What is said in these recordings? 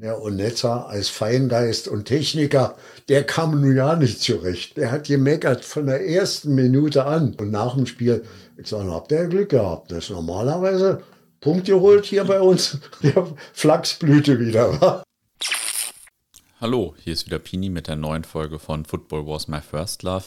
Ja, und Netzer als Feingeist und Techniker, der kam nun ja nicht zurecht. Der hat gemeckert von der ersten Minute an. Und nach dem Spiel, ich sage, habt ihr Glück gehabt. Das ist normalerweise Punkt geholt hier bei uns. Der Flachsblüte wieder. Hallo, hier ist wieder Pini mit der neuen Folge von Football Was My First Love.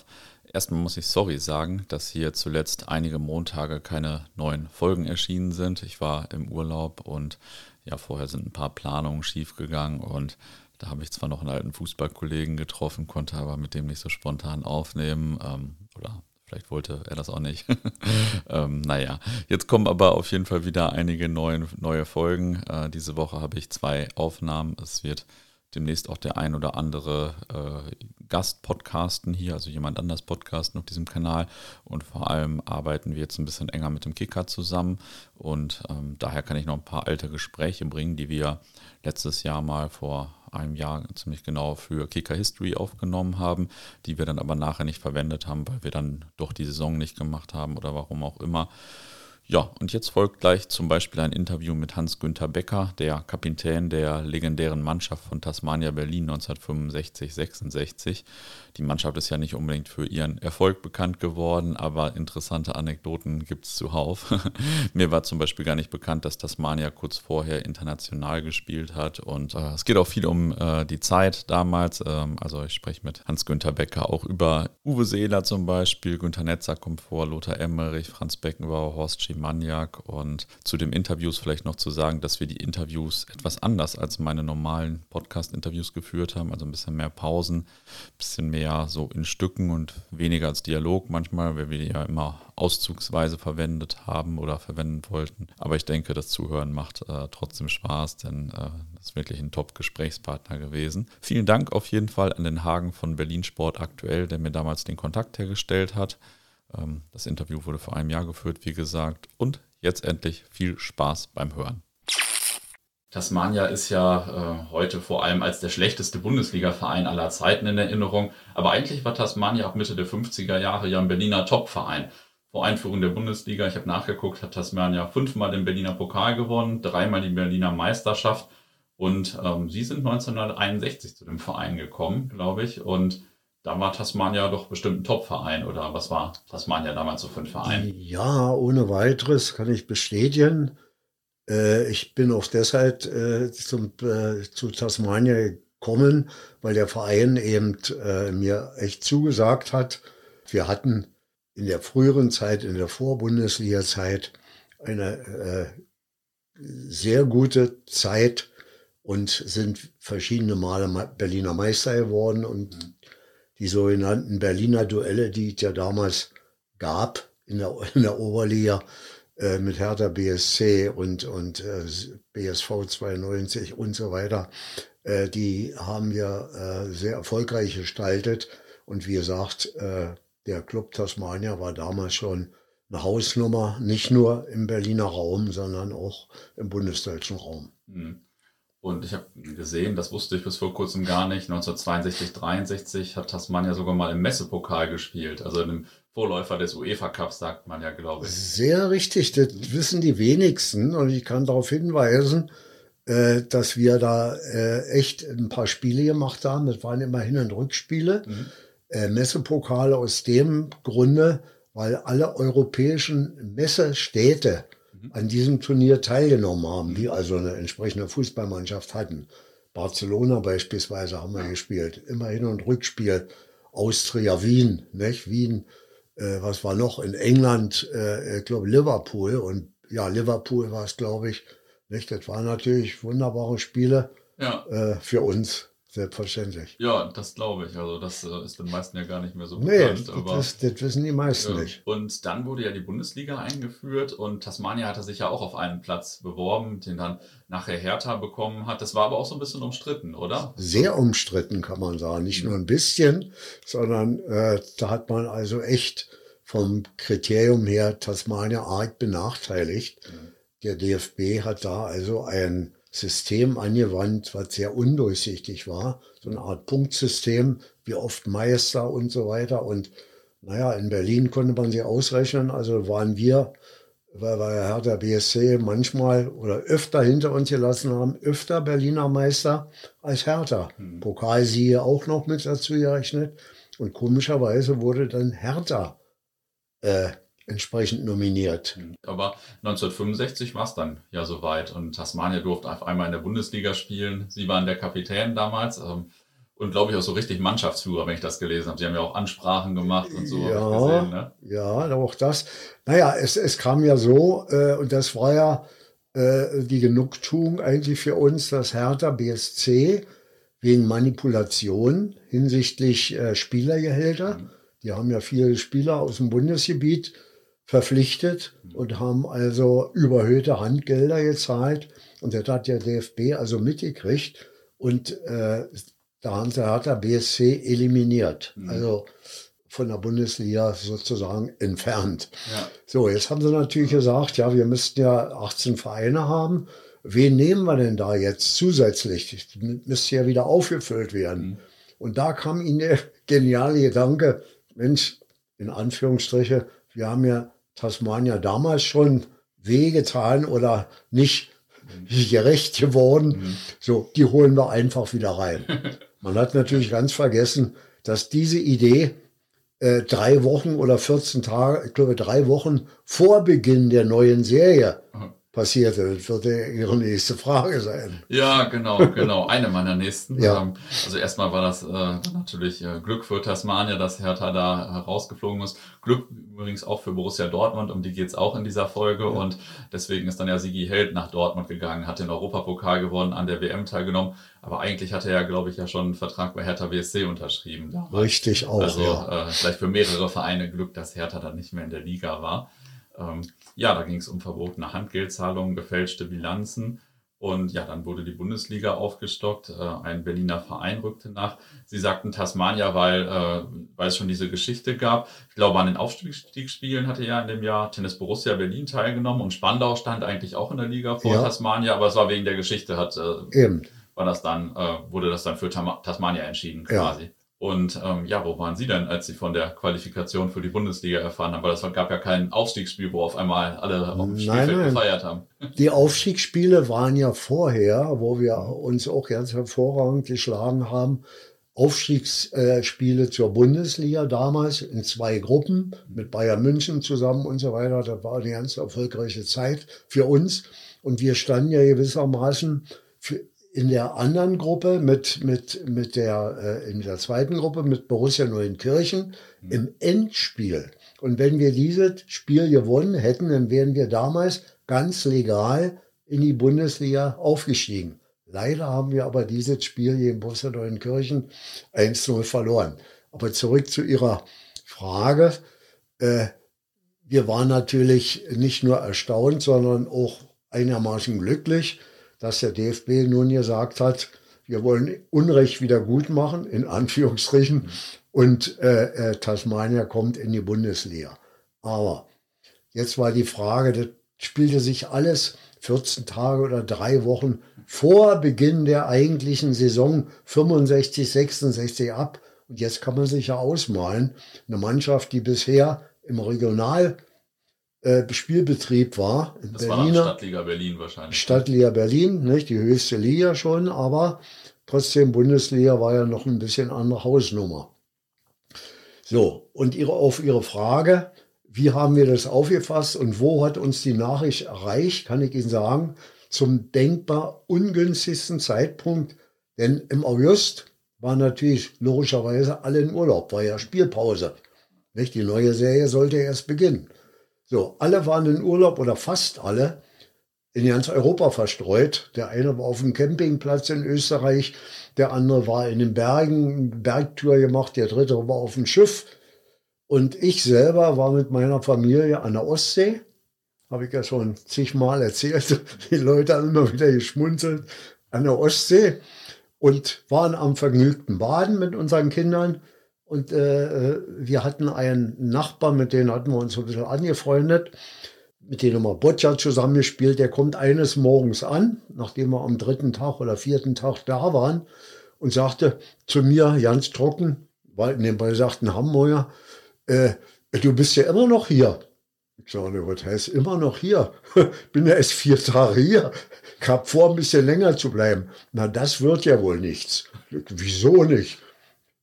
Erstmal muss ich sorry sagen, dass hier zuletzt einige Montage keine neuen Folgen erschienen sind. Ich war im Urlaub und ja, vorher sind ein paar Planungen schiefgegangen und da habe ich zwar noch einen alten Fußballkollegen getroffen, konnte aber mit dem nicht so spontan aufnehmen. Ähm, oder vielleicht wollte er das auch nicht. ähm, naja, jetzt kommen aber auf jeden Fall wieder einige neue, neue Folgen. Äh, diese Woche habe ich zwei Aufnahmen. Es wird demnächst auch der ein oder andere äh, Gast podcasten hier, also jemand anders podcasten auf diesem Kanal. Und vor allem arbeiten wir jetzt ein bisschen enger mit dem Kicker zusammen. Und ähm, daher kann ich noch ein paar alte Gespräche bringen, die wir letztes Jahr mal vor einem Jahr ziemlich genau für Kicker History aufgenommen haben, die wir dann aber nachher nicht verwendet haben, weil wir dann doch die Saison nicht gemacht haben oder warum auch immer. Ja, und jetzt folgt gleich zum Beispiel ein Interview mit Hans-Günther Becker, der Kapitän der legendären Mannschaft von Tasmania Berlin 1965-66. Die Mannschaft ist ja nicht unbedingt für ihren Erfolg bekannt geworden, aber interessante Anekdoten gibt es zuhauf. Mir war zum Beispiel gar nicht bekannt, dass Tasmania kurz vorher international gespielt hat. Und äh, es geht auch viel um äh, die Zeit damals. Ähm, also ich spreche mit Hans-Günther Becker auch über Uwe Seeler zum Beispiel, Günther Netzer kommt vor, Lothar Emmerich, Franz Beckenbauer, Horst Schimaniak. Und zu den Interviews vielleicht noch zu sagen, dass wir die Interviews etwas anders als meine normalen Podcast-Interviews geführt haben. Also ein bisschen mehr Pausen, ein bisschen mehr so in Stücken und weniger als Dialog manchmal, weil wir ja immer auszugsweise verwendet haben oder verwenden wollten. Aber ich denke, das Zuhören macht äh, trotzdem Spaß, denn äh, das ist wirklich ein Top-Gesprächspartner gewesen. Vielen Dank auf jeden Fall an den Hagen von Berlin Sport aktuell, der mir damals den Kontakt hergestellt hat. Ähm, das Interview wurde vor einem Jahr geführt, wie gesagt. Und jetzt endlich viel Spaß beim Hören. Tasmania ist ja äh, heute vor allem als der schlechteste Bundesliga-Verein aller Zeiten in Erinnerung. Aber eigentlich war Tasmania ab Mitte der 50er Jahre ja ein Berliner Top-Verein. Vor Einführung der Bundesliga, ich habe nachgeguckt, hat Tasmania fünfmal den Berliner Pokal gewonnen, dreimal die Berliner Meisterschaft. Und ähm, sie sind 1961 zu dem Verein gekommen, glaube ich. Und da war Tasmania doch bestimmt ein Top-Verein. Oder was war Tasmania damals so für ein Verein? Ja, ohne weiteres kann ich bestätigen. Äh, ich bin auch deshalb äh, zum, äh, zu Tasmania gekommen, weil der Verein eben äh, mir echt zugesagt hat. Wir hatten in der früheren Zeit, in der Vorbundesliga-Zeit, eine äh, sehr gute Zeit und sind verschiedene Male Berliner Meister geworden und die sogenannten Berliner Duelle, die es ja damals gab in der, in der Oberliga, äh, mit Hertha BSC und, und äh, BSV 92 und so weiter, äh, die haben wir äh, sehr erfolgreich gestaltet. Und wie gesagt, äh, der Club Tasmania war damals schon eine Hausnummer, nicht nur im Berliner Raum, sondern auch im bundesdeutschen Raum. Mhm. Und ich habe gesehen, das wusste ich bis vor kurzem gar nicht, 1962, 63 hat Tasmania sogar mal im Messepokal gespielt, also in einem Vorläufer des UEFA Cups, sagt man ja, glaube ich. Sehr richtig, das wissen die wenigsten und ich kann darauf hinweisen, äh, dass wir da äh, echt ein paar Spiele gemacht haben. Das waren immer Hin- und Rückspiele. Mhm. Äh, Messepokale aus dem Grunde, weil alle europäischen Messestädte. An diesem Turnier teilgenommen haben, die also eine entsprechende Fußballmannschaft hatten. Barcelona beispielsweise haben wir gespielt, immer Hin- und Rückspiel. Austria, Wien, nicht? Wien, äh, was war noch in England, äh, ich glaube Liverpool und ja, Liverpool war es, glaube ich. Nicht? Das waren natürlich wunderbare Spiele ja. äh, für uns. Selbstverständlich. Ja, das glaube ich. Also das äh, ist den meisten ja gar nicht mehr so bekannt. Nee, aber, das, das, wissen die meisten ja. nicht. Und dann wurde ja die Bundesliga eingeführt und Tasmania hatte sich ja auch auf einen Platz beworben, den dann nachher Hertha bekommen hat. Das war aber auch so ein bisschen umstritten, oder? Sehr umstritten, kann man sagen. Nicht nur ein bisschen, sondern äh, da hat man also echt vom Kriterium her Tasmania arg benachteiligt. Mhm. Der DFB hat da also ein System angewandt, was sehr undurchsichtig war. So eine Art Punktsystem, wie oft Meister und so weiter. Und naja, in Berlin konnte man sie ausrechnen. Also waren wir weil wir Hertha BSC manchmal oder öfter hinter uns gelassen haben, öfter Berliner Meister als Hertha. Mhm. Pokalsiehe auch noch mit dazu gerechnet. Und komischerweise wurde dann Hertha äh, entsprechend nominiert. Aber 1965 war es dann ja soweit und Tasmania durfte auf einmal in der Bundesliga spielen. Sie waren der Kapitän damals. Ähm, und glaube ich auch so richtig Mannschaftsführer, wenn ich das gelesen habe. Sie haben ja auch Ansprachen gemacht und so. Ja, gesehen, ne? ja auch das. Naja, es, es kam ja so, äh, und das war ja äh, die Genugtuung eigentlich für uns, dass Hertha BSC wegen Manipulation hinsichtlich äh, Spielergehälter, mhm. die haben ja viele Spieler aus dem Bundesgebiet verpflichtet und haben also überhöhte Handgelder gezahlt. Und das hat der DFB also mitgekriegt. Und äh, da haben sie Hertha BSC eliminiert. Mhm. Also von der Bundesliga sozusagen entfernt. Ja. So, jetzt haben sie natürlich gesagt, ja, wir müssten ja 18 Vereine haben. Wen nehmen wir denn da jetzt zusätzlich? Das müsste ja wieder aufgefüllt werden. Mhm. Und da kam ihnen der geniale Gedanke, Mensch, in Anführungsstriche, wir haben ja Tasmania damals schon wehgetan oder nicht gerecht geworden. Mhm. So, die holen wir einfach wieder rein. Man hat natürlich ganz vergessen, dass diese Idee äh, drei Wochen oder 14 Tage, ich glaube drei Wochen vor Beginn der neuen Serie passierte. Das wird ja Ihre nächste Frage sein. Ja, genau, genau. Eine meiner nächsten. ja. Ähm, also erstmal war das äh, natürlich äh, Glück für Tasmania, dass Hertha da herausgeflogen ist. Glück übrigens auch für Borussia Dortmund, um die geht's auch in dieser Folge. Ja. Und deswegen ist dann ja Sigi Held nach Dortmund gegangen, hat den Europapokal gewonnen, an der WM teilgenommen. Aber eigentlich hatte er, glaube ich, ja schon einen Vertrag bei Hertha BSC unterschrieben. Damals. Richtig auch. Also ja. äh, vielleicht für mehrere Vereine Glück, dass Hertha dann nicht mehr in der Liga war. Ähm, ja, da ging es um verbotene Handgeldzahlungen, gefälschte Bilanzen. Und ja, dann wurde die Bundesliga aufgestockt. Äh, ein Berliner Verein rückte nach. Sie sagten Tasmania, weil, äh, weil es schon diese Geschichte gab. Ich glaube, an den Aufstiegsspielen hatte ja in dem Jahr Tennis Borussia Berlin teilgenommen und Spandau stand eigentlich auch in der Liga vor ja. Tasmania, aber es war wegen der Geschichte, hat, äh, Eben. war das dann, wurde das dann für Tasmania entschieden quasi. Ja. Und ähm, ja, wo waren Sie denn, als Sie von der Qualifikation für die Bundesliga erfahren haben? Weil es gab ja kein Aufstiegsspiel, wo auf einmal alle auf dem Spielfeld nein, gefeiert haben. Die Aufstiegsspiele waren ja vorher, wo wir uns auch ganz hervorragend geschlagen haben. Aufstiegsspiele zur Bundesliga damals in zwei Gruppen mit Bayern München zusammen und so weiter. Das war eine ganz erfolgreiche Zeit für uns. Und wir standen ja gewissermaßen für, in der anderen Gruppe mit, mit, mit der, äh, in der zweiten Gruppe mit Borussia Neuenkirchen mhm. im Endspiel. Und wenn wir dieses Spiel gewonnen hätten, dann wären wir damals ganz legal in die Bundesliga aufgestiegen. Leider haben wir aber dieses Spiel gegen Borussia Neuenkirchen 1-0 verloren. Aber zurück zu Ihrer Frage. Äh, wir waren natürlich nicht nur erstaunt, sondern auch einigermaßen glücklich, dass der DFB nun gesagt hat, wir wollen Unrecht wieder gut machen, in Anführungsstrichen, und äh, äh, Tasmania kommt in die Bundesliga. Aber jetzt war die Frage, das spielte sich alles 14 Tage oder drei Wochen vor Beginn der eigentlichen Saison 65, 66 ab. Und jetzt kann man sich ja ausmalen, eine Mannschaft, die bisher im Regional äh, Spielbetrieb war. In das Berliner, war Stadtliga Berlin wahrscheinlich. Stadtliga Berlin, nicht die höchste Liga schon, aber trotzdem Bundesliga war ja noch ein bisschen andere Hausnummer. So, und ihre, auf Ihre Frage, wie haben wir das aufgefasst und wo hat uns die Nachricht erreicht, kann ich Ihnen sagen, zum denkbar ungünstigsten Zeitpunkt, denn im August waren natürlich logischerweise alle in Urlaub, war ja Spielpause. Nicht? Die neue Serie sollte erst beginnen. So, alle waren in Urlaub oder fast alle in ganz Europa verstreut. Der eine war auf dem Campingplatz in Österreich, der andere war in den Bergen, Bergtour gemacht, der dritte war auf dem Schiff. Und ich selber war mit meiner Familie an der Ostsee. Habe ich ja schon zigmal erzählt. Die Leute haben immer wieder geschmunzelt. An der Ostsee. Und waren am vergnügten Baden mit unseren Kindern. Und äh, wir hatten einen Nachbar, mit dem hatten wir uns ein bisschen angefreundet, mit dem haben wir Boccia zusammengespielt. Der kommt eines Morgens an, nachdem wir am dritten Tag oder vierten Tag da waren, und sagte zu mir ganz trocken, weil nebenbei sagten Hamburger, äh, du bist ja immer noch hier. Ich sage, was heißt immer noch hier? Bin ja erst vier Tage hier. Ich habe vor, ein bisschen länger zu bleiben. Na, das wird ja wohl nichts. Wieso nicht?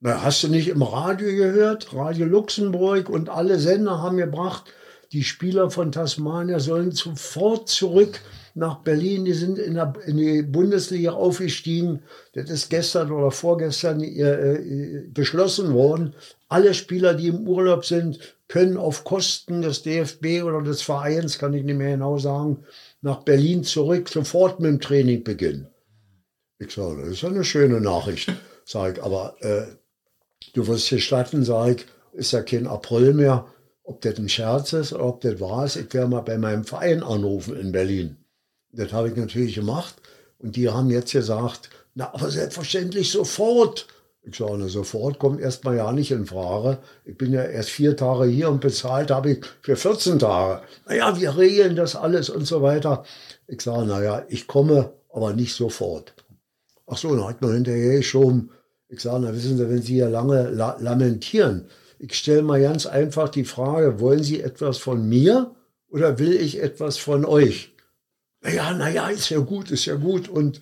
Na, hast du nicht im Radio gehört? Radio Luxemburg und alle Sender haben gebracht, die Spieler von Tasmania sollen sofort zurück nach Berlin. Die sind in, der, in die Bundesliga aufgestiegen. Das ist gestern oder vorgestern äh, beschlossen worden. Alle Spieler, die im Urlaub sind, können auf Kosten des DFB oder des Vereins, kann ich nicht mehr genau sagen, nach Berlin zurück, sofort mit dem Training beginnen. Ich sage, das ist eine schöne Nachricht. Sag ich, aber äh, du wirst gestatten, sag ich, ist ja kein April mehr ob das ein Scherz ist oder ob das wahr ist, ich werde mal bei meinem Verein anrufen in Berlin. Das habe ich natürlich gemacht. Und die haben jetzt gesagt, na, aber selbstverständlich sofort. Ich sage, na, sofort kommt erstmal ja nicht in Frage. Ich bin ja erst vier Tage hier und bezahlt habe ich für 14 Tage. Naja, wir regeln das alles und so weiter. Ich sage, naja, ich komme, aber nicht sofort. Ach so, dann hat man hinterher geschoben. Ich sage, na wissen Sie, wenn Sie ja lange la lamentieren, ich stelle mal ganz einfach die Frage, wollen Sie etwas von mir oder will ich etwas von euch? Naja, naja, ist ja gut, ist ja gut und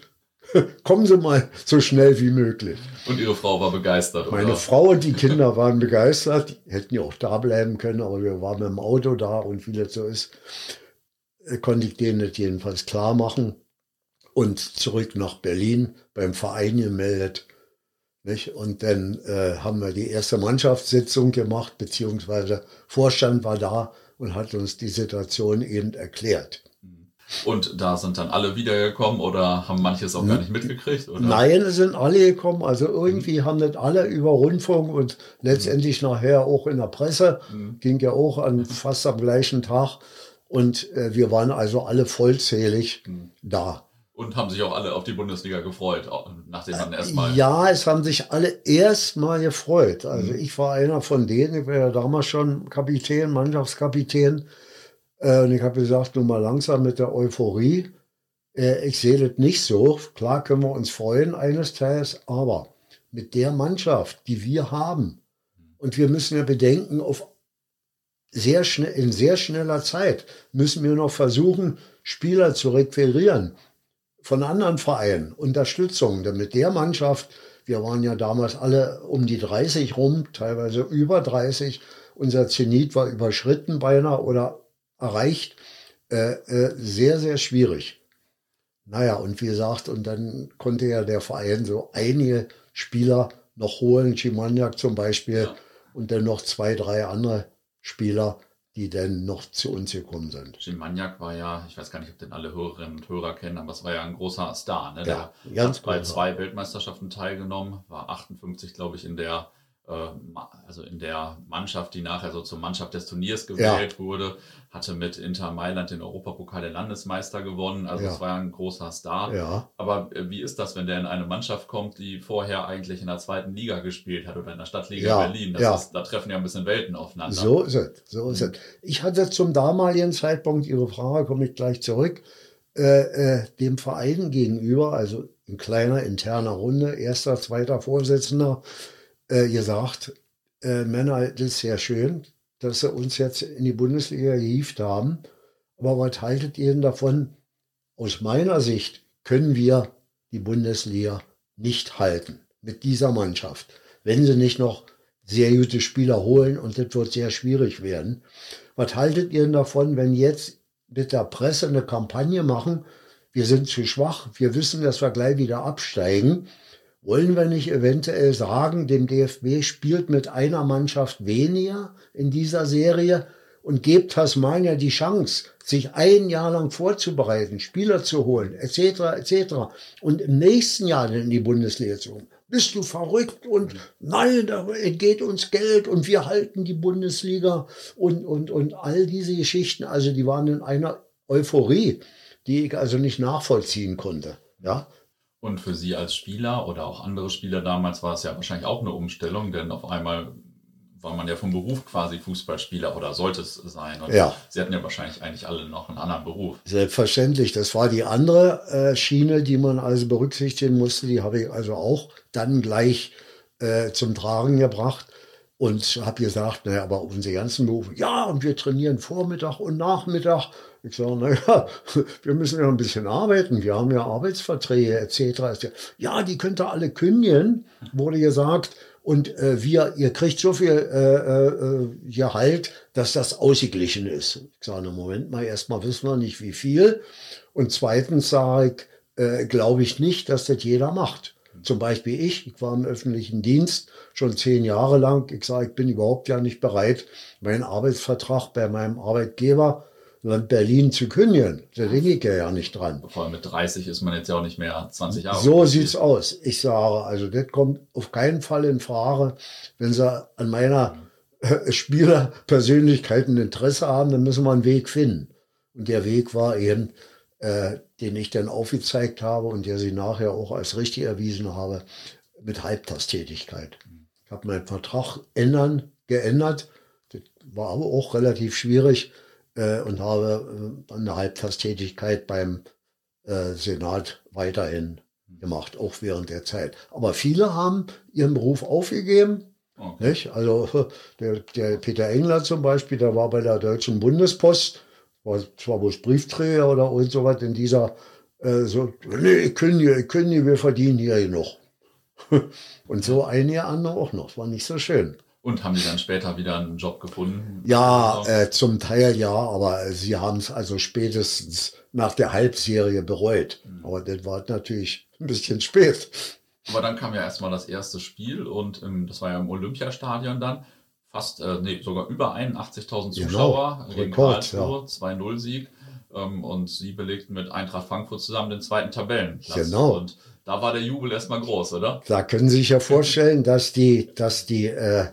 kommen Sie mal so schnell wie möglich. Und Ihre Frau war begeistert, Meine oder? Frau und die Kinder waren begeistert, die hätten ja auch da bleiben können, aber wir waren mit dem Auto da und wie das so ist, äh, konnte ich denen das jedenfalls klar machen und zurück nach Berlin beim Verein gemeldet nicht? Und dann äh, haben wir die erste Mannschaftssitzung gemacht, beziehungsweise Vorstand war da und hat uns die Situation eben erklärt. Und da sind dann alle wiedergekommen oder haben manches auch gar nicht mitgekriegt? Oder? Nein, es sind alle gekommen. Also irgendwie mhm. haben nicht alle über Rundfunk und letztendlich mhm. nachher auch in der Presse. Mhm. Ging ja auch an fast am gleichen Tag. Und äh, wir waren also alle vollzählig mhm. da. Und haben sich auch alle auf die Bundesliga gefreut, nachdem man erstmal. Ja, es haben sich alle erstmal gefreut. Also mhm. ich war einer von denen, ich war ja damals schon Kapitän, Mannschaftskapitän. Äh, und ich habe gesagt, nun mal langsam mit der Euphorie. Äh, ich sehe das nicht so. Klar können wir uns freuen eines Tages, aber mit der Mannschaft, die wir haben, und wir müssen ja bedenken, auf sehr schnell, in sehr schneller Zeit müssen wir noch versuchen, Spieler zu requirieren von anderen Vereinen Unterstützung, denn mit der Mannschaft, wir waren ja damals alle um die 30 rum, teilweise über 30, unser Zenit war überschritten beinahe oder erreicht, äh, äh, sehr, sehr schwierig. Naja, und wie gesagt, und dann konnte ja der Verein so einige Spieler noch holen, Chimaniak zum Beispiel, ja. und dann noch zwei, drei andere Spieler, die dann noch zu uns gekommen sind. Gilmagnac war ja, ich weiß gar nicht, ob den alle Hörerinnen und Hörer kennen, aber es war ja ein großer Star. Ne? Ja, Der hat bei zwei Weltmeisterschaften teilgenommen, war 58, glaube ich, in der also in der Mannschaft, die nachher so zur Mannschaft des Turniers gewählt ja. wurde, hatte mit Inter Mailand den Europapokal der Landesmeister gewonnen. Also es war ein großer Star. Ja. Aber äh, wie ist das, wenn der in eine Mannschaft kommt, die vorher eigentlich in der zweiten Liga gespielt hat oder in der Stadtliga Berlin? Das Ist, da treffen ja ein bisschen Welten aufeinander. So ist es. So ist es. Ich hatte zum damaligen Zeitpunkt, Ihre Frage komme ich gleich zurück, äh, äh, dem Verein gegenüber, also in kleiner interner Runde, erster, zweiter Vorsitzender, äh, gesagt, äh, Männer, das ist sehr schön, dass sie uns jetzt in die Bundesliga gehievt haben. Aber was haltet ihr denn davon? Aus meiner Sicht können wir die Bundesliga nicht halten mit dieser Mannschaft, wenn sie nicht noch sehr gute Spieler holen und das wird sehr schwierig werden. Was haltet ihr denn davon, wenn jetzt mit der Presse eine Kampagne machen, wir sind zu schwach, wir wissen, dass wir gleich wieder absteigen wollen wir nicht eventuell sagen, dem DFB spielt mit einer Mannschaft weniger in dieser Serie und gebt Tasmania die Chance, sich ein Jahr lang vorzubereiten, Spieler zu holen, etc., etc. und im nächsten Jahr dann in die Bundesliga zu kommen. Bist du verrückt und nein, da entgeht uns Geld und wir halten die Bundesliga und, und, und all diese Geschichten, also die waren in einer Euphorie, die ich also nicht nachvollziehen konnte. Ja, und für Sie als Spieler oder auch andere Spieler damals war es ja wahrscheinlich auch eine Umstellung, denn auf einmal war man ja vom Beruf quasi Fußballspieler oder sollte es sein. Und ja. Sie hatten ja wahrscheinlich eigentlich alle noch einen anderen Beruf. Selbstverständlich. Das war die andere äh, Schiene, die man also berücksichtigen musste. Die habe ich also auch dann gleich äh, zum Tragen gebracht. Und habe gesagt, naja, aber unsere ganzen Berufe, ja, und wir trainieren Vormittag und Nachmittag. Ich sage, naja, wir müssen ja ein bisschen arbeiten, wir haben ja Arbeitsverträge etc. Ja, die könnt ihr alle kündigen, wurde gesagt. Und äh, wir, ihr kriegt so viel äh, äh, Gehalt, dass das ausgeglichen ist. Ich sage, Moment mal, erstmal wissen wir nicht, wie viel. Und zweitens sage ich, äh, glaube ich nicht, dass das jeder macht. Zum Beispiel ich, ich war im öffentlichen Dienst schon zehn Jahre lang. Ich sage, ich bin überhaupt ja nicht bereit, meinen Arbeitsvertrag bei meinem Arbeitgeber Land Berlin zu kündigen. Da denke ich ja nicht dran. Vor allem mit 30 ist man jetzt ja auch nicht mehr 20 Jahre. So sieht's aus. Ich sage, also das kommt auf keinen Fall in Frage. Wenn Sie an meiner äh, Spielerpersönlichkeit ein Interesse haben, dann müssen wir einen Weg finden. Und der Weg war eben, äh, den ich dann aufgezeigt habe und der sie nachher auch als richtig erwiesen habe, mit Halbtagstätigkeit. Ich habe meinen Vertrag ändern, geändert. Das war aber auch relativ schwierig äh, und habe äh, eine Halbtagstätigkeit beim äh, Senat weiterhin gemacht, auch während der Zeit. Aber viele haben ihren Beruf aufgegeben. Okay. Nicht? Also der, der Peter Engler zum Beispiel, der war bei der Deutschen Bundespost war zwar bloß Briefträger oder und so was in dieser, äh, so, nee, ich kündige, ich kündige, wir verdienen hier genug. und so einige andere auch noch. Das war nicht so schön. Und haben die dann später wieder einen Job gefunden? Ja, äh, zum Teil ja, aber sie haben es also spätestens nach der Halbserie bereut. Mhm. Aber das war natürlich ein bisschen spät. Aber dann kam ja erstmal das erste Spiel und ähm, das war ja im Olympiastadion dann fast, äh, nee, sogar über 81.000 genau. Zuschauer genau. gegen Rekord, ja. 2-0-Sieg. Ähm, und sie belegten mit Eintracht Frankfurt zusammen den zweiten Tabellenplatz. Genau. Und da war der Jubel erstmal groß, oder? Da können Sie sich ja vorstellen, dass die, dass die, äh,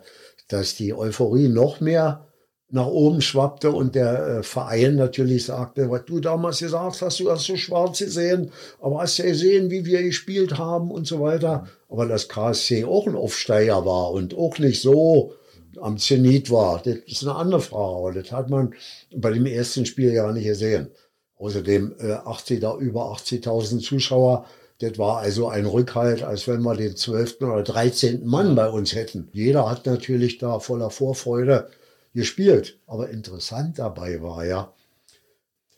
dass die Euphorie noch mehr nach oben schwappte und der äh, Verein natürlich sagte, was du damals gesagt hast, du hast so schwarz gesehen, aber hast ja gesehen, wie wir gespielt haben und so weiter. Aber das KSC auch ein Aufsteiger war und auch nicht so am Zenit war. Das ist eine andere Frage, das hat man bei dem ersten Spiel ja nicht gesehen. Außerdem äh, 80, da über 80.000 Zuschauer, das war also ein Rückhalt, als wenn wir den 12. oder 13. Mann bei uns hätten. Jeder hat natürlich da voller Vorfreude gespielt. Aber interessant dabei war ja,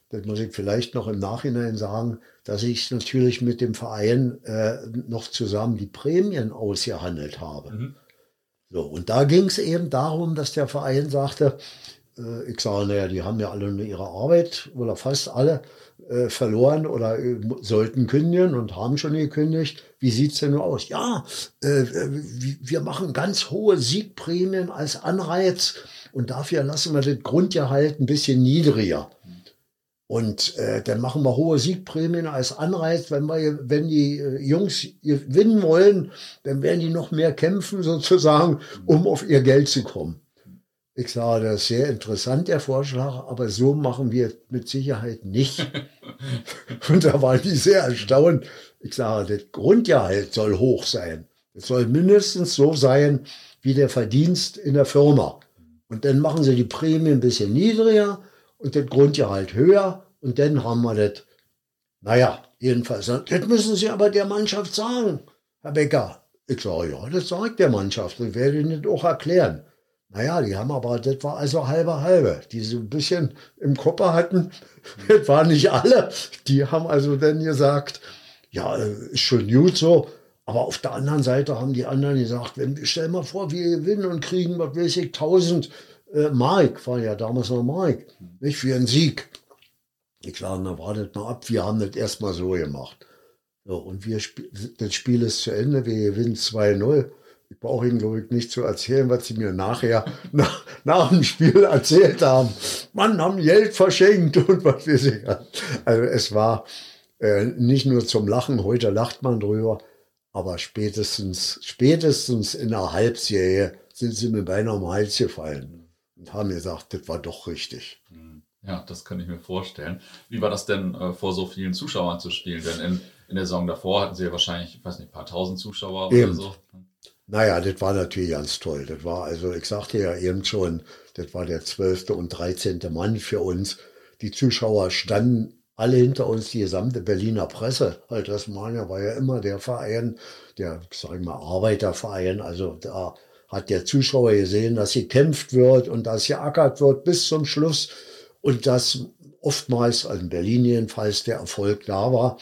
das muss ich vielleicht noch im Nachhinein sagen, dass ich natürlich mit dem Verein äh, noch zusammen die Prämien ausgehandelt habe. Mhm. So, und da ging es eben darum, dass der Verein sagte, äh, ich sage, naja, die haben ja alle ihre Arbeit oder fast alle äh, verloren oder äh, sollten kündigen und haben schon gekündigt. Wie sieht es denn nur aus? Ja, äh, wir machen ganz hohe Siegprämien als Anreiz und dafür lassen wir das Grundgehalt ein bisschen niedriger. Und äh, dann machen wir hohe Siegprämien als Anreiz, wenn wir, wenn die äh, Jungs gewinnen wollen, dann werden die noch mehr kämpfen sozusagen, um auf ihr Geld zu kommen. Ich sage, das ist sehr interessant, der Vorschlag, aber so machen wir mit Sicherheit nicht. Und da waren die sehr erstaunt. Ich sage, das Grundgehalt soll hoch sein. Es soll mindestens so sein wie der Verdienst in der Firma. Und dann machen sie die Prämie ein bisschen niedriger und das Grundgehalt höher und dann haben wir das. Naja, jedenfalls, das müssen Sie aber der Mannschaft sagen, Herr Becker. Ich sage, ja, das sagt der Mannschaft und werde Ihnen das auch erklären. Naja, die haben aber, das war also halbe halbe, die so ein bisschen im Kopf hatten. Das waren nicht alle. Die haben also dann gesagt, ja, ist schon gut so. Aber auf der anderen Seite haben die anderen gesagt, wenn, stell mal vor, wir gewinnen und kriegen, was weiß ich, 1000 äh, Mark, war ja damals noch Mark, nicht für einen Sieg. Ich sage, na wartet mal ab, wir haben das erstmal so gemacht. So, und wir das Spiel ist zu Ende, wir gewinnen 2-0. Ich brauche Ihnen, glaube ich, nicht zu erzählen, was Sie mir nachher nach, nach dem Spiel erzählt haben. Mann, haben Geld verschenkt und was weiß ich. Also es war äh, nicht nur zum Lachen, heute lacht man drüber, aber spätestens, spätestens in der Halbserie sind sie mir beinahe am Hals gefallen und haben gesagt, das war doch richtig. Hm. Ja, das kann ich mir vorstellen. Wie war das denn, äh, vor so vielen Zuschauern zu spielen? Denn in, in der Saison davor hatten sie ja wahrscheinlich, ich weiß nicht, ein paar tausend Zuschauer eben. oder so. Naja, das war natürlich ganz toll. Das war, also ich sagte ja eben schon, das war der zwölfte und dreizehnte Mann für uns. Die Zuschauer standen alle hinter uns, die gesamte Berliner Presse. Halt, das Mania war ja immer der Verein, der, sag ich mal, Arbeiterverein. Also da hat der Zuschauer gesehen, dass gekämpft wird und dass geackert wird bis zum Schluss und dass oftmals, also in Berlin jedenfalls, der Erfolg da war.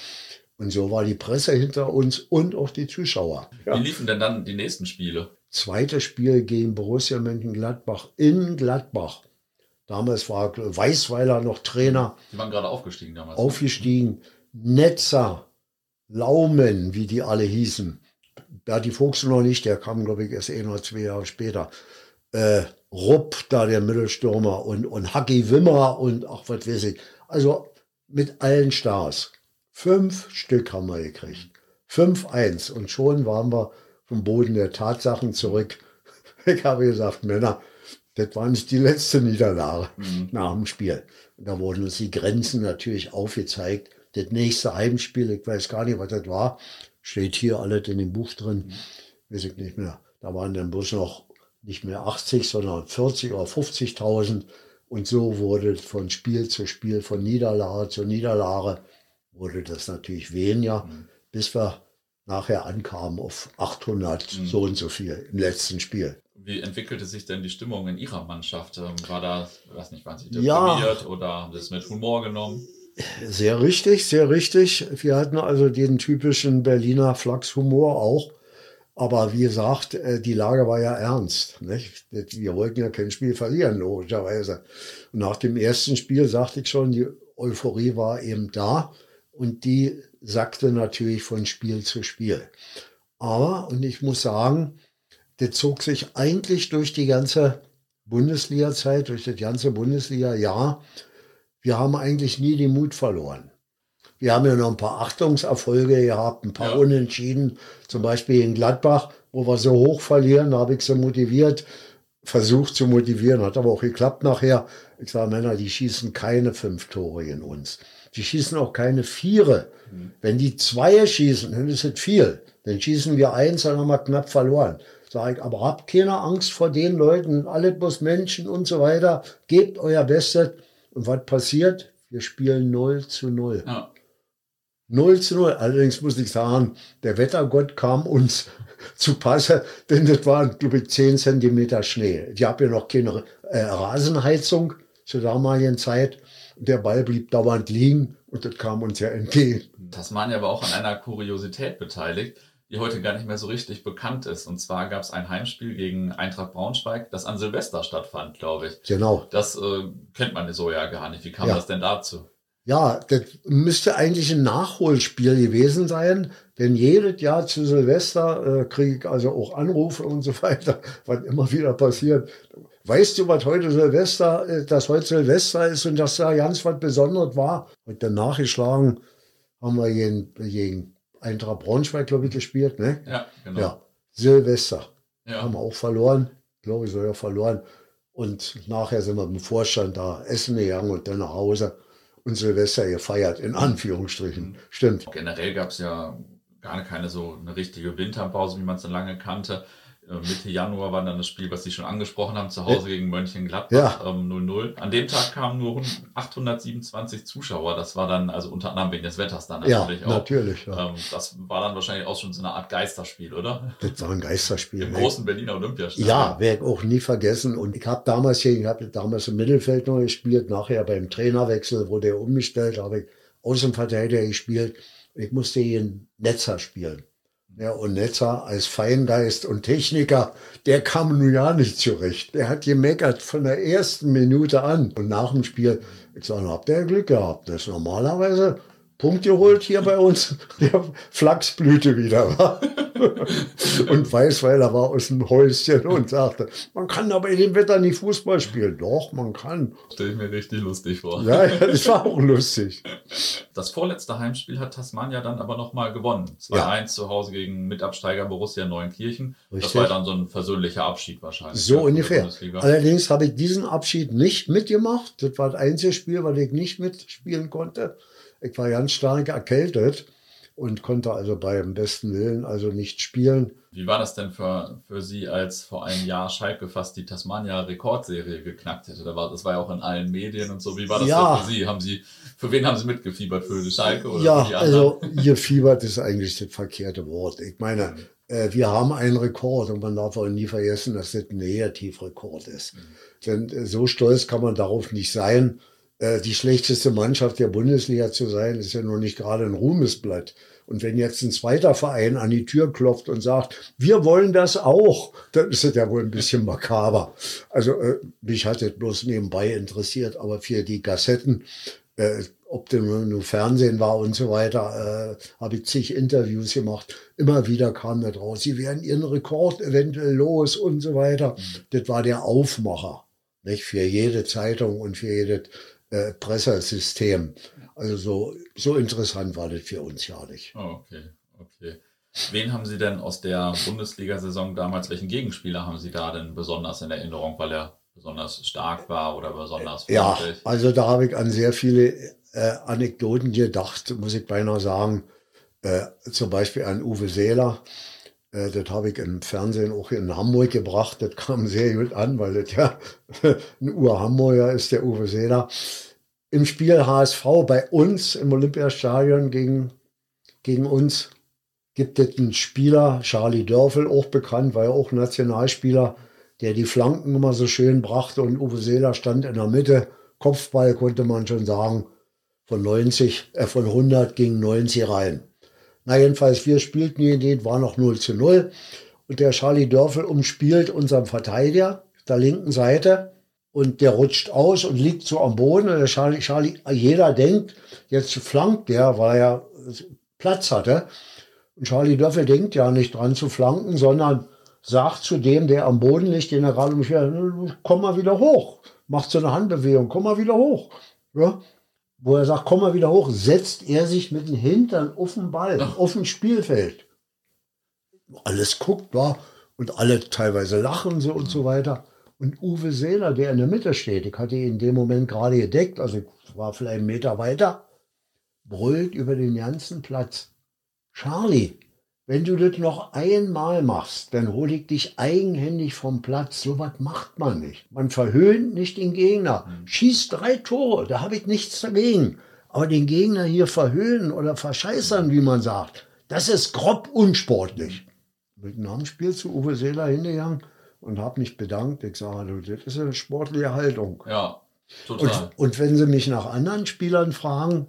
Und so war die Presse hinter uns und auch die Zuschauer. Ja. Wie liefen denn dann die nächsten Spiele? Zweites Spiel gegen Borussia Mönchengladbach in Gladbach. Damals war Weißweiler noch Trainer. Die waren gerade aufgestiegen damals. Ne? Aufgestiegen. Netzer, Laumen, wie die alle hießen. Berti Fuchs noch nicht, der kam, glaube ich, erst ein oder zwei Jahre später. Äh, Rupp, da der Mittelstürmer und, und Hacki Wimmer und ach, was weiß ich. Also mit allen Stars. Fünf Stück haben wir gekriegt. Fünf eins Und schon waren wir vom Boden der Tatsachen zurück. Ich habe gesagt, Männer, das war nicht die letzte Niederlage mhm. nach dem Spiel. Da wurden uns die Grenzen natürlich aufgezeigt. Das nächste Heimspiel, ich weiß gar nicht, was das war, steht hier alles in dem Buch drin, mhm. weiß ich nicht mehr. Da waren dann bloß noch nicht mehr 80, sondern 40 oder 50.000. Und so wurde von Spiel zu Spiel, von Niederlage zu Niederlage, wurde das natürlich weniger, mhm. bis wir nachher ankamen auf 800 mhm. so und so viel im letzten Spiel. Wie entwickelte sich denn die Stimmung in Ihrer Mannschaft? Ähm, war da, weiß nicht, waren Sie deprimiert ja, oder haben Sie es mit Humor genommen? Sehr richtig, sehr richtig. Wir hatten also den typischen Berliner Flachshumor auch. Aber wie gesagt, äh, die Lage war ja ernst. Nicht? Wir wollten ja kein Spiel verlieren, logischerweise. Und nach dem ersten Spiel sagte ich schon, die Euphorie war eben da und die sackte natürlich von Spiel zu Spiel. Aber, und ich muss sagen, der zog sich eigentlich durch die ganze Bundesliga-Zeit, durch das ganze Bundesliga-Jahr. Wir haben eigentlich nie den Mut verloren. Wir haben ja noch ein paar Achtungserfolge gehabt, ein paar ja. Unentschieden, zum Beispiel in Gladbach, wo wir so hoch verlieren, da habe ich sie motiviert, versucht zu motivieren, hat aber auch geklappt nachher. Ich sage, Männer, die schießen keine fünf Tore in uns. Die schießen auch keine Viere. Mhm. Wenn die zwei schießen, dann ist es viel. Dann schießen wir eins, dann haben wir knapp verloren. Sag ich, aber habt keine Angst vor den Leuten, alle bloß Menschen und so weiter. Gebt euer Bestes. Und was passiert? Wir spielen 0 zu 0. Ja. 0 zu 0. Allerdings muss ich sagen, der Wettergott kam uns zu Passe, denn das waren, glaube ich, 10 Zentimeter Schnee. Ich habe ja noch keine äh, Rasenheizung zur damaligen Zeit. Der Ball blieb dauernd liegen und das kam uns ja entgegen. Tasmania war auch an einer Kuriosität beteiligt, die heute gar nicht mehr so richtig bekannt ist. Und zwar gab es ein Heimspiel gegen Eintracht Braunschweig, das an Silvester stattfand, glaube ich. Genau. Das äh, kennt man so ja gar nicht. Wie kam ja. das denn dazu? Ja, das müsste eigentlich ein Nachholspiel gewesen sein, denn jedes Jahr zu Silvester äh, kriege ich also auch Anrufe und so weiter, was immer wieder passiert. Weißt du, was heute Silvester, äh, dass heute Silvester ist und dass da ganz was Besonderes war? Und dann nachgeschlagen haben wir gegen, gegen Eintracht Braunschweig, glaube ich, gespielt, ne? Ja, genau. Ja, Silvester. Ja. Haben wir auch verloren, glaube ich, sogar verloren. Und nachher sind wir mit dem Vorstand da essen gegangen und dann nach Hause und Silvester gefeiert, in Anführungsstrichen. Mhm. Stimmt. Generell gab es ja gar keine so eine richtige Winterpause, wie man es dann lange kannte. Äh, Mitte Januar war dann das Spiel, was Sie schon angesprochen haben, zu Hause gegen Mönchengladbach 0-0. Ja. Ähm, An dem Tag kamen nur 827 Zuschauer. Das war dann, also unter anderem wegen des Wetters dann natürlich ja, auch. Natürlich, ja. Ähm, das war dann wahrscheinlich auch schon so eine Art Geisterspiel, oder? Das war ein Geisterspiel. Im ne? großen Berliner Olympiastadion. Ja, werde ich auch nie vergessen. Und ich habe damals hier, ich habe damals im Mittelfeld noch gespielt, nachher beim Trainerwechsel wurde er umgestellt, habe ich Außenverteidiger gespielt. Ich musste hier in Netzer spielen. Ja, und Netzer als Feingeist und Techniker, der kam nun ja nicht zurecht. Der hat gemeckert von der ersten Minute an. Und nach dem Spiel, ich sage, habt ihr Glück gehabt. Das ist normalerweise Punkt geholt hier bei uns, der Flachsblüte wieder war. und Weißweiler war aus dem Häuschen und sagte, man kann aber in dem Wetter nicht Fußball spielen. Doch, man kann. Stelle ich mir richtig lustig vor. Ja, ja, das war auch lustig. Das vorletzte Heimspiel hat Tasmania dann aber nochmal gewonnen. 2-1 ja. zu Hause gegen Mitabsteiger Borussia Neunkirchen. Richtig. Das war dann so ein versöhnlicher Abschied wahrscheinlich. So ungefähr. Allerdings habe ich diesen Abschied nicht mitgemacht. Das war das einzige Spiel, was ich nicht mitspielen konnte. Ich war ganz stark erkältet und konnte also beim besten Willen also nicht spielen. Wie war das denn für, für Sie, als vor einem Jahr Schalke fast die Tasmania-Rekordserie geknackt hätte? Da war, das war ja auch in allen Medien und so. Wie war das ja. für Sie? Haben Sie? Für wen haben Sie mitgefiebert? Für die Schalke oder ja, für die anderen? also gefiebert ist eigentlich das verkehrte Wort. Ich meine, äh, wir haben einen Rekord und man darf auch nie vergessen, dass das ein Negativrekord ist. Mhm. Denn äh, so stolz kann man darauf nicht sein. Äh, die schlechteste Mannschaft der Bundesliga zu sein, ist ja nur nicht gerade ein Ruhmesblatt. Und wenn jetzt ein zweiter Verein an die Tür klopft und sagt, wir wollen das auch, dann ist das ja wohl ein bisschen makaber. Also äh, mich hat das bloß nebenbei interessiert, aber für die Gassetten, äh, ob das nur Fernsehen war und so weiter, äh, habe ich zig Interviews gemacht. Immer wieder kam da draus, sie werden ihren Rekord eventuell los und so weiter. Das war der Aufmacher, nicht für jede Zeitung und für jedes äh, Pressesystem. Also so, so interessant war das für uns ja nicht. Oh, okay, okay. Wen haben Sie denn aus der Bundesliga-Saison damals, welchen Gegenspieler haben Sie da denn besonders in Erinnerung, weil er besonders stark war oder besonders freundlich? Ja, also da habe ich an sehr viele äh, Anekdoten gedacht, muss ich beinahe sagen. Äh, zum Beispiel an Uwe Seeler. Äh, das habe ich im Fernsehen auch in Hamburg gebracht. Das kam sehr gut an, weil das ja ein Ur-Hamburger ist, der Uwe Seeler im Spiel HSV bei uns im Olympiastadion gegen, gegen uns gibt es einen Spieler, Charlie Dörfel, auch bekannt, war ja auch Nationalspieler, der die Flanken immer so schön brachte und Uwe Seeler stand in der Mitte. Kopfball konnte man schon sagen, von 90, äh, von 100 gegen 90 rein. Na jedenfalls, wir spielten hier, den war noch 0 zu 0 und der Charlie Dörfel umspielt unseren Verteidiger der linken Seite und der rutscht aus und liegt so am Boden. Und der Charlie, Charlie, jeder denkt, jetzt flankt der, weil er Platz hatte. Und Charlie Döffel denkt ja nicht dran zu flanken, sondern sagt zu dem, der am Boden liegt, den er gerade umschwert, komm mal wieder hoch. Macht so eine Handbewegung, komm mal wieder hoch. Ja? Wo er sagt, komm mal wieder hoch, setzt er sich mit dem Hintern auf den Ball, auf dem Spielfeld. Alles guckt, war und alle teilweise lachen so und so weiter. Und Uwe Seeler, der in der Mitte steht, ich hatte ihn in dem Moment gerade gedeckt, also ich war vielleicht einen Meter weiter, brüllt über den ganzen Platz. Charlie, wenn du das noch einmal machst, dann hole ich dich eigenhändig vom Platz. So was macht man nicht. Man verhöhnt nicht den Gegner. Mhm. Schießt drei Tore, da habe ich nichts dagegen. Aber den Gegner hier verhöhnen oder verscheißern, wie man sagt, das ist grob unsportlich. Mit einem Spiel zu Uwe Seeler hingegangen und habe mich bedankt. Ich sage, das ist eine sportliche Haltung. Ja, total. Und, und wenn Sie mich nach anderen Spielern fragen,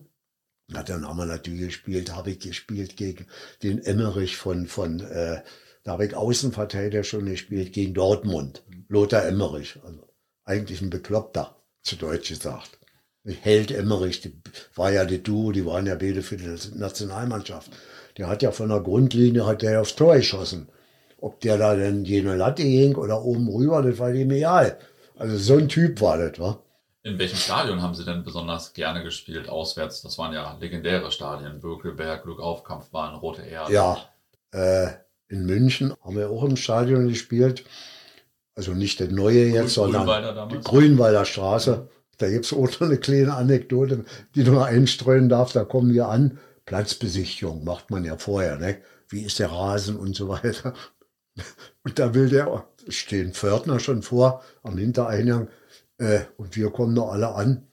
na, dann haben wir natürlich gespielt, habe ich gespielt gegen den Emmerich von, von äh, da habe ich Außenverteidiger schon gespielt, gegen Dortmund. Lothar Emmerich, also eigentlich ein Bekloppter, zu Deutsch gesagt. Held Emmerich, die war ja die Duo, die waren ja beide für die Nationalmannschaft. Der hat ja von der Grundlinie, hat der aufs Tor geschossen. Ob der da denn jene Latte hing oder oben rüber, das war ihm egal. Also so ein Typ war das, wa? In welchem Stadion haben Sie denn besonders gerne gespielt, auswärts? Das waren ja legendäre Stadien. Bökelberg, Glückaufkampfbahn, Rote Erde. Ja, äh, in München haben wir auch im Stadion gespielt. Also nicht der neue jetzt, Grün, sondern Grünwalder die Grünwalder Straße. Da gibt es auch noch eine kleine Anekdote, die du einstreuen darf. Da kommen wir an. Platzbesichtigung macht man ja vorher. Ne? Wie ist der Rasen und so weiter. Und da will der, stehen Pförtner schon vor am Hintereingang äh, und wir kommen noch alle an.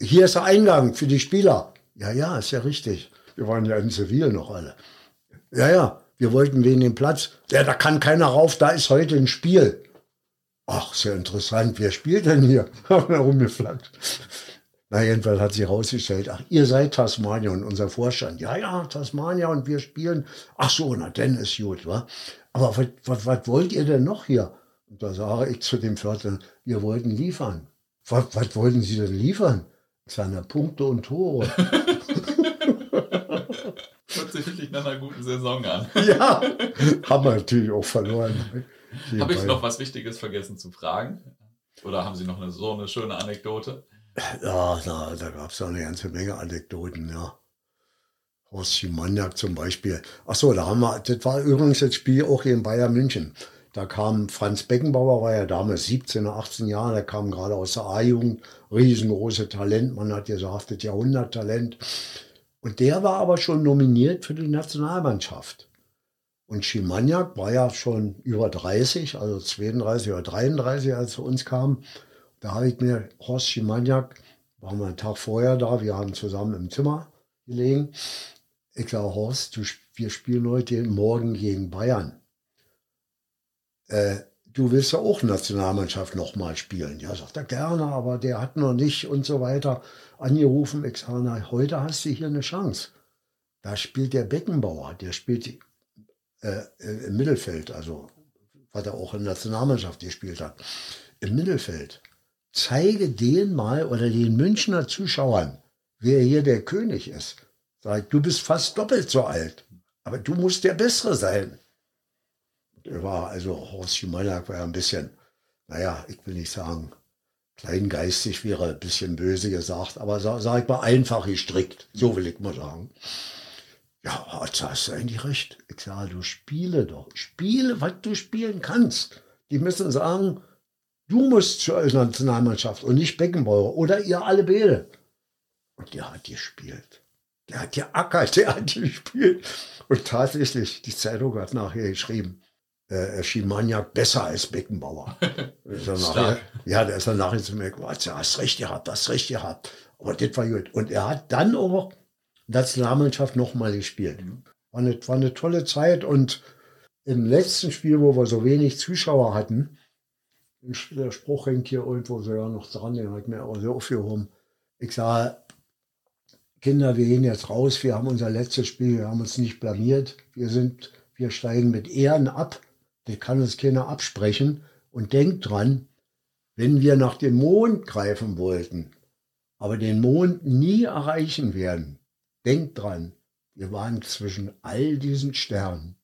Hier ist der Eingang für die Spieler. Ja, ja, ist ja richtig. Wir waren ja in Zivil noch alle. Ja, ja, wir wollten wegen dem Platz. Ja, da kann keiner rauf, da ist heute ein Spiel. Ach, sehr interessant. Wer spielt denn hier? Haben wir rumgeflatscht. Na, jedenfalls hat sich herausgestellt, ach, ihr seid Tasmania und unser Vorstand. Ja, ja, Tasmania und wir spielen. Ach so, na, denn ist gut, wa? Aber was wollt ihr denn noch hier? Und da sage ich zu dem Förster, wir wollten liefern. Was, was wollten Sie denn liefern? Seine Punkte und Tore. Hört sich wirklich nach einer guten Saison an. ja, haben wir natürlich auch verloren. Habe ich noch was Wichtiges vergessen zu fragen? Oder haben Sie noch eine, so eine schöne Anekdote? Ja, na, da gab es eine ganze Menge Anekdoten, ja. Horst Schimaniak zum Beispiel. Ach so, da haben wir, das war übrigens das Spiel auch hier in Bayern München. Da kam Franz Beckenbauer, war ja damals 17 oder 18 Jahre, der kam gerade aus der A-Jugend, riesengroße Talent, man hat gesagt, das Jahrhunderttalent. Und der war aber schon nominiert für die Nationalmannschaft. Und Schimaniak war ja schon über 30, also 32 oder 33, als er zu uns kam. Da habe ich mir Horst Schimaniak, waren wir einen Tag vorher da, wir haben zusammen im Zimmer gelegen. Ich sage, Horst, wir spielen heute morgen gegen Bayern. Äh, du willst ja auch Nationalmannschaft nochmal spielen. Ja, sagt er gerne, aber der hat noch nicht und so weiter angerufen. Ich sage, heute hast du hier eine Chance. Da spielt der Beckenbauer, der spielt äh, im Mittelfeld, also was er auch in der Nationalmannschaft gespielt hat, im Mittelfeld. Zeige den mal oder den Münchner Zuschauern, wer hier der König ist. Sag, du bist fast doppelt so alt, aber du musst der Bessere sein. Er war also Horst Schimanak war ja ein bisschen, naja, ich will nicht sagen, kleingeistig wäre ein bisschen böse gesagt, aber sag, sag ich mal einfach gestrickt, so will ich mal sagen. Ja, hast du eigentlich recht. Ich sage, du spiele doch. Spiele, was du spielen kannst. Die müssen sagen, du musst zur Nationalmannschaft und nicht Beckenbauer oder ihr alle beide. Und der hat gespielt. Der hat geackert, der hat gespielt. Und tatsächlich, die Zeitung hat nachher geschrieben, äh, Schimaniak besser als Beckenbauer. nachher, ja, der ist dann nachher zu mir gesagt, ja, hast recht gehabt, hast recht gehabt. Aber das war gut. Und er hat dann auch Nationalmannschaft nochmal gespielt. Mhm. War eine, war eine tolle Zeit und im letzten Spiel, wo wir so wenig Zuschauer hatten, der Spruch hängt hier irgendwo so ja noch dran, den hat mir auch so aufgehoben. Ich sage, Kinder, wir gehen jetzt raus, wir haben unser letztes Spiel, wir haben uns nicht blamiert, wir sind, wir steigen mit Ehren ab, das kann uns keiner absprechen und denkt dran, wenn wir nach dem Mond greifen wollten, aber den Mond nie erreichen werden, Denkt dran, wir waren zwischen all diesen Sternen.